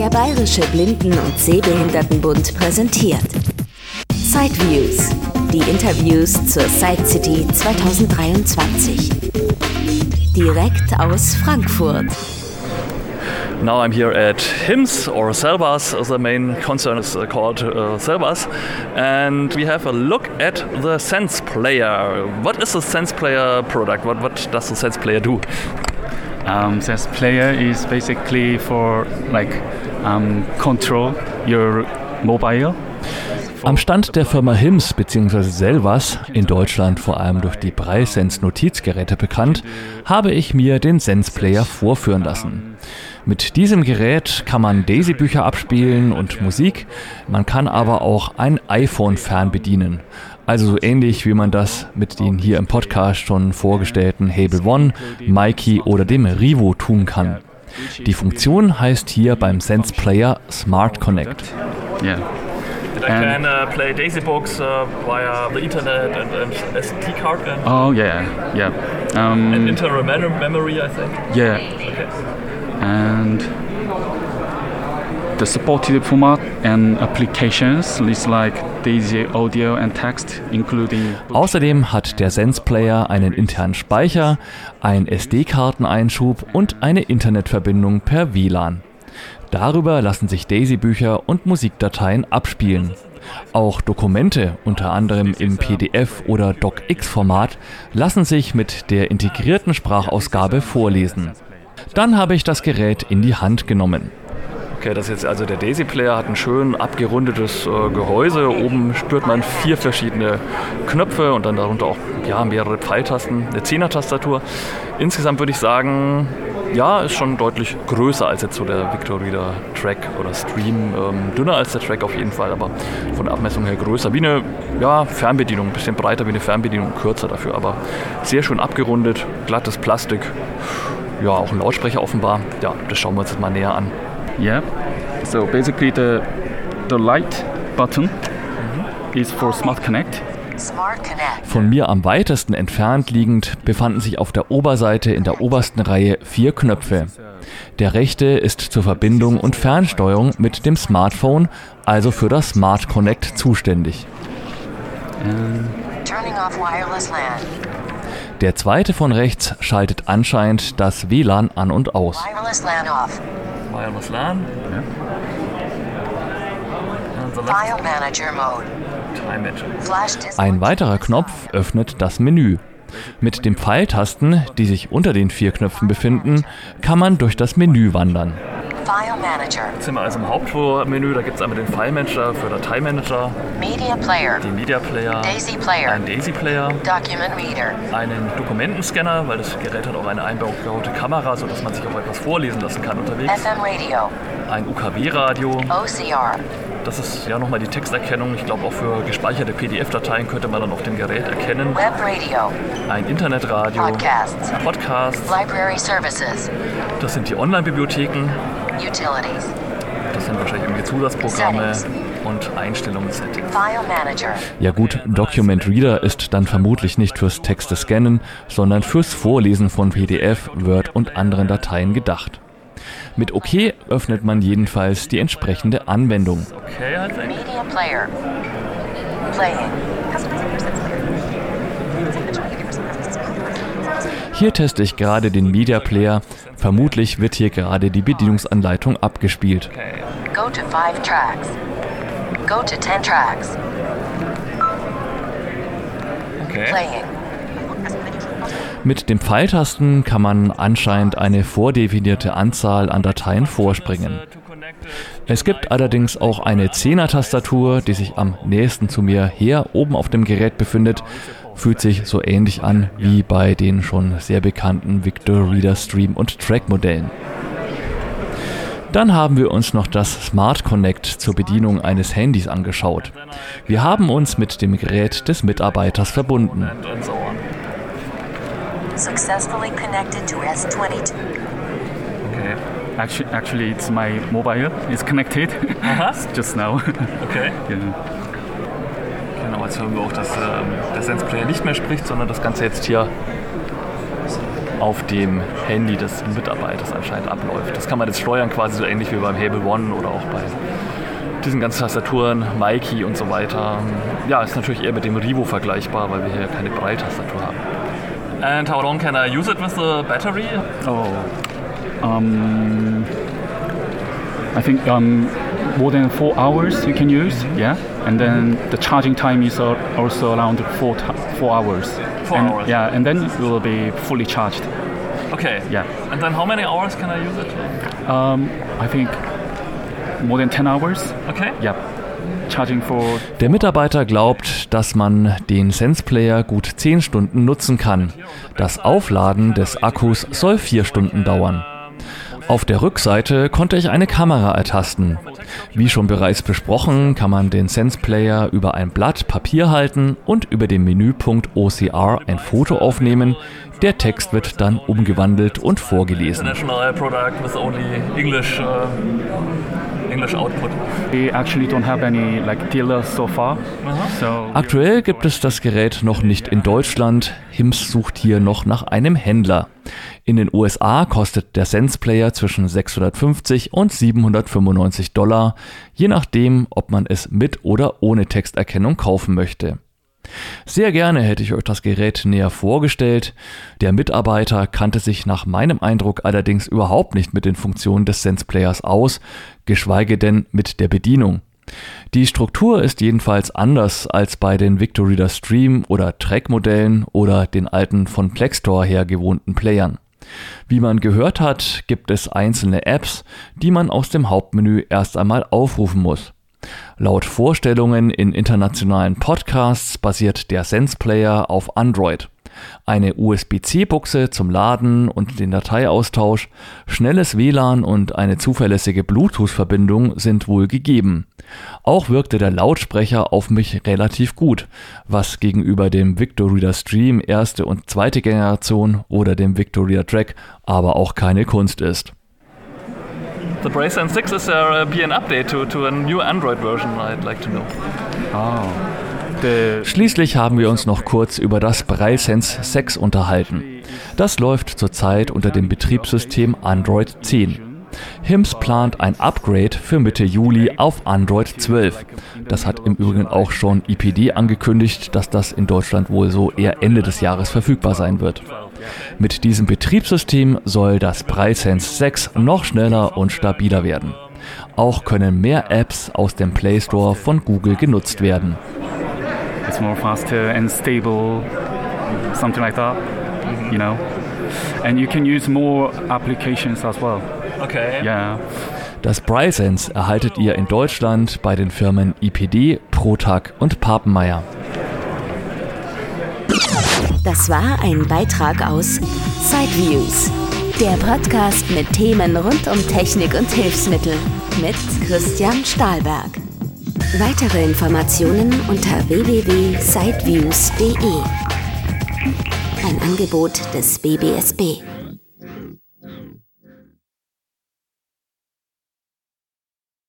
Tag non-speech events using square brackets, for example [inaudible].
Der Bayerische Blinden- und Sehbehindertenbund präsentiert Sideviews, die Interviews zur Side City 2023. Direkt aus Frankfurt. Now I'm here at HIMS or Selbas. The main concern is uh, called uh, Selbas. And we have a look at the Sense Player. What is the Sense Player product? What, what does the Sense Player do? Um, Sense Player is basically for like um, control your mobile Am Stand der Firma HIMS bzw. Selvas, in Deutschland vor allem durch die Preissense Notizgeräte bekannt, habe ich mir den Sense Player vorführen lassen. Mit diesem Gerät kann man Daisy-Bücher abspielen und Musik, man kann aber auch ein iPhone fernbedienen. Also so ähnlich wie man das mit den hier im Podcast schon vorgestellten Hable One, Mikey oder dem Rivo tun kann. Die Funktion heißt hier beim Sense Player Smart Connect. Yeah. I can uh, play Daisy books uh, via the internet and, and SD card and, Oh yeah, yeah. Um, and internal mem- memory, I think. yeah, Okay. and the supported format and applications is like Daisy audio and text, including Außerdem hat der Sense Player einen internen Speicher, einen SD-Karteneinschub und eine Internetverbindung per WLAN. Darüber lassen sich Daisy-Bücher und Musikdateien abspielen. Auch Dokumente, unter anderem im PDF- oder DocX-Format, lassen sich mit der integrierten Sprachausgabe vorlesen. Dann habe ich das Gerät in die Hand genommen. Okay, das jetzt also der Daisy Player hat ein schön abgerundetes äh, Gehäuse. Oben spürt man vier verschiedene Knöpfe und dann darunter auch ja, mehrere Pfeiltasten, eine Zehner-Tastatur. Insgesamt würde ich sagen, ja, ist schon deutlich größer als jetzt so der Victor Reader Track oder Stream. Ähm, dünner als der Track auf jeden Fall, aber von der Abmessung her größer. Wie eine ja, Fernbedienung, ein bisschen breiter wie eine Fernbedienung, kürzer dafür, aber sehr schön abgerundet, glattes Plastik. Ja, auch ein Lautsprecher offenbar. Ja, das schauen wir uns jetzt mal näher an. Yeah. So basically the the light button is for Smart Connect. Smart Connect. Von mir am weitesten entfernt liegend befanden sich auf der Oberseite in der obersten Reihe vier Knöpfe. Der rechte ist zur Verbindung und Fernsteuerung mit dem Smartphone, also für das Smart Connect zuständig. Off wireless LAN. Der zweite von rechts schaltet anscheinend das WLAN an und aus. Wireless LAN off. Wireless LAN. And the left File Manager Mode. Ein weiterer Knopf öffnet das Menü. Mit den Pfeiltasten, die sich unter den vier Knöpfen befinden, kann man durch das Menü wandern. File Manager. Jetzt sind wir also im Hauptmenü, da gibt es einmal den File-Manager für Dateimanager, Media Player. den Media Player, Daisy Player. einen Daisy Player, Document Reader. einen Dokumentenscanner, weil das Gerät hat auch eine eingebaute Kamera, sodass man sich auch etwas vorlesen lassen kann unterwegs, FM Radio. ein UKW-Radio, OCR. Das ist ja nochmal die Texterkennung, ich glaube auch für gespeicherte PDF-Dateien könnte man dann auf dem Gerät erkennen, Web Radio. ein Internetradio, Podcasts. Podcasts, Library Services. das sind die Online-Bibliotheken, Utilities. das sind wahrscheinlich irgendwie Zusatzprogramme Settings. und Einstellungssettings. Ja gut, Document Reader ist dann vermutlich nicht fürs Texte scannen, sondern fürs Vorlesen von PDF, Word und anderen Dateien gedacht. Mit OK öffnet man jedenfalls die entsprechende Anwendung. Okay, I think. Media Player. Playing. Hier teste ich gerade den Media Player. Vermutlich wird hier gerade die Bedienungsanleitung abgespielt. Go to five tracks. Go to ten tracks. Okay. Playing. Mit den Pfeiltasten kann man anscheinend eine vordefinierte Anzahl an Dateien vorspringen. Es gibt allerdings auch eine Zehner-Tastatur, die sich am nächsten zu mir her oben auf dem Gerät befindet. Fühlt sich so ähnlich an wie bei den schon sehr bekannten Victor Reader Stream und Track Modellen. Dann haben wir uns noch das Smart Connect zur Bedienung eines Handys angeschaut. Wir haben uns mit dem Gerät des Mitarbeiters verbunden. And, and so on. Successfully connected to S22. Okay. Actually, actually, it's my mobile. It's connected Aha. [laughs] just now. Okay. [laughs] yeah. Genau, jetzt hören wir auch, dass ähm, der Sense Player nicht mehr spricht, sondern das Ganze jetzt hier auf dem Handy des Mitarbeiters anscheinend abläuft. Das kann man jetzt steuern quasi so ähnlich wie beim Hable One oder auch bei diesen ganzen Tastaturen, Mikey und so weiter. Ja, ist natürlich eher mit dem Rivo vergleichbar, weil wir hier keine Breitastatur haben. And how long can I use it with the battery? Oh, um, I think um, more than four hours you can use. Yeah, and then the charging time is also around four four hours. Four and, hours. Yeah, and then it will be fully charged. Okay. Yeah. And then how many hours can I use it? Um, I think more than 10 hours. Okay. Yeah. Der Mitarbeiter glaubt, dass man den Sense-Player gut 10 Stunden nutzen kann. Das Aufladen des Akkus soll 4 Stunden dauern. Auf der Rückseite konnte ich eine Kamera ertasten. Wie schon bereits besprochen, kann man den Sense Player über ein Blatt Papier halten und über den Menüpunkt OCR ein Foto aufnehmen. Der Text wird dann umgewandelt und vorgelesen. English English output. we actually don't have any like dealers so far. So Aktuell gibt es das Gerät noch nicht in Deutschland. HIMS sucht hier noch nach einem Händler. In den USA kostet der Sense Player zwischen 650 und 795 Dollar, je nachdem, ob man es mit oder ohne Texterkennung kaufen möchte. Sehr gerne hätte ich euch das Gerät näher vorgestellt. Der Mitarbeiter kannte sich nach meinem Eindruck allerdings überhaupt nicht mit den Funktionen des Sense Players aus, geschweige denn mit der Bedienung. Die Struktur ist jedenfalls anders als bei den Victoreader Stream oder Track-Modellen oder den alten von Plextor her gewohnten Playern. Wie man gehört hat, gibt es einzelne Apps, die man aus dem Hauptmenü erst einmal aufrufen muss. Laut Vorstellungen in internationalen Podcasts basiert der Sense Player auf Android. Eine USB-C-Buchse zum Laden und den Dateiaustausch, schnelles WLAN und eine zuverlässige Bluetooth-Verbindung sind wohl gegeben. Auch wirkte der Lautsprecher auf mich relativ gut, was gegenüber dem Victoreader Stream erste und zweite Generation oder dem Victoreader Track aber auch keine Kunst ist. The BraceSense 6 is there uh, be an update to, to a new Android version? I'd like to know. oh, Schließlich haben wir uns noch kurz über das BrailleSense 6 unterhalten. Das läuft zurzeit unter dem Betriebssystem Android 10. HIMS plant ein Upgrade für Mitte Juli auf Android 12. Das hat im Übrigen auch schon IPD angekündigt, dass das in Deutschland wohl so eher Ende des Jahres verfügbar sein wird. Mit diesem Betriebssystem soll das BrailleSense 6 noch schneller und stabiler werden. Auch können mehr Apps aus dem Play Store von Google genutzt werden. it's more faster and stable, something like that. You know, and you can use more applications as well. Okay. Yeah. Das BrailleSense erhaltet ihr in Deutschland bei den Firmen IPD, Protag und Papenmeier. Das war ein Beitrag aus Sideviews, der Podcast mit Themen rund um Technik und Hilfsmittel mit Christian Stahlberg. Weitere Informationen unter www.sideviews.de. Ein Angebot des BBSB.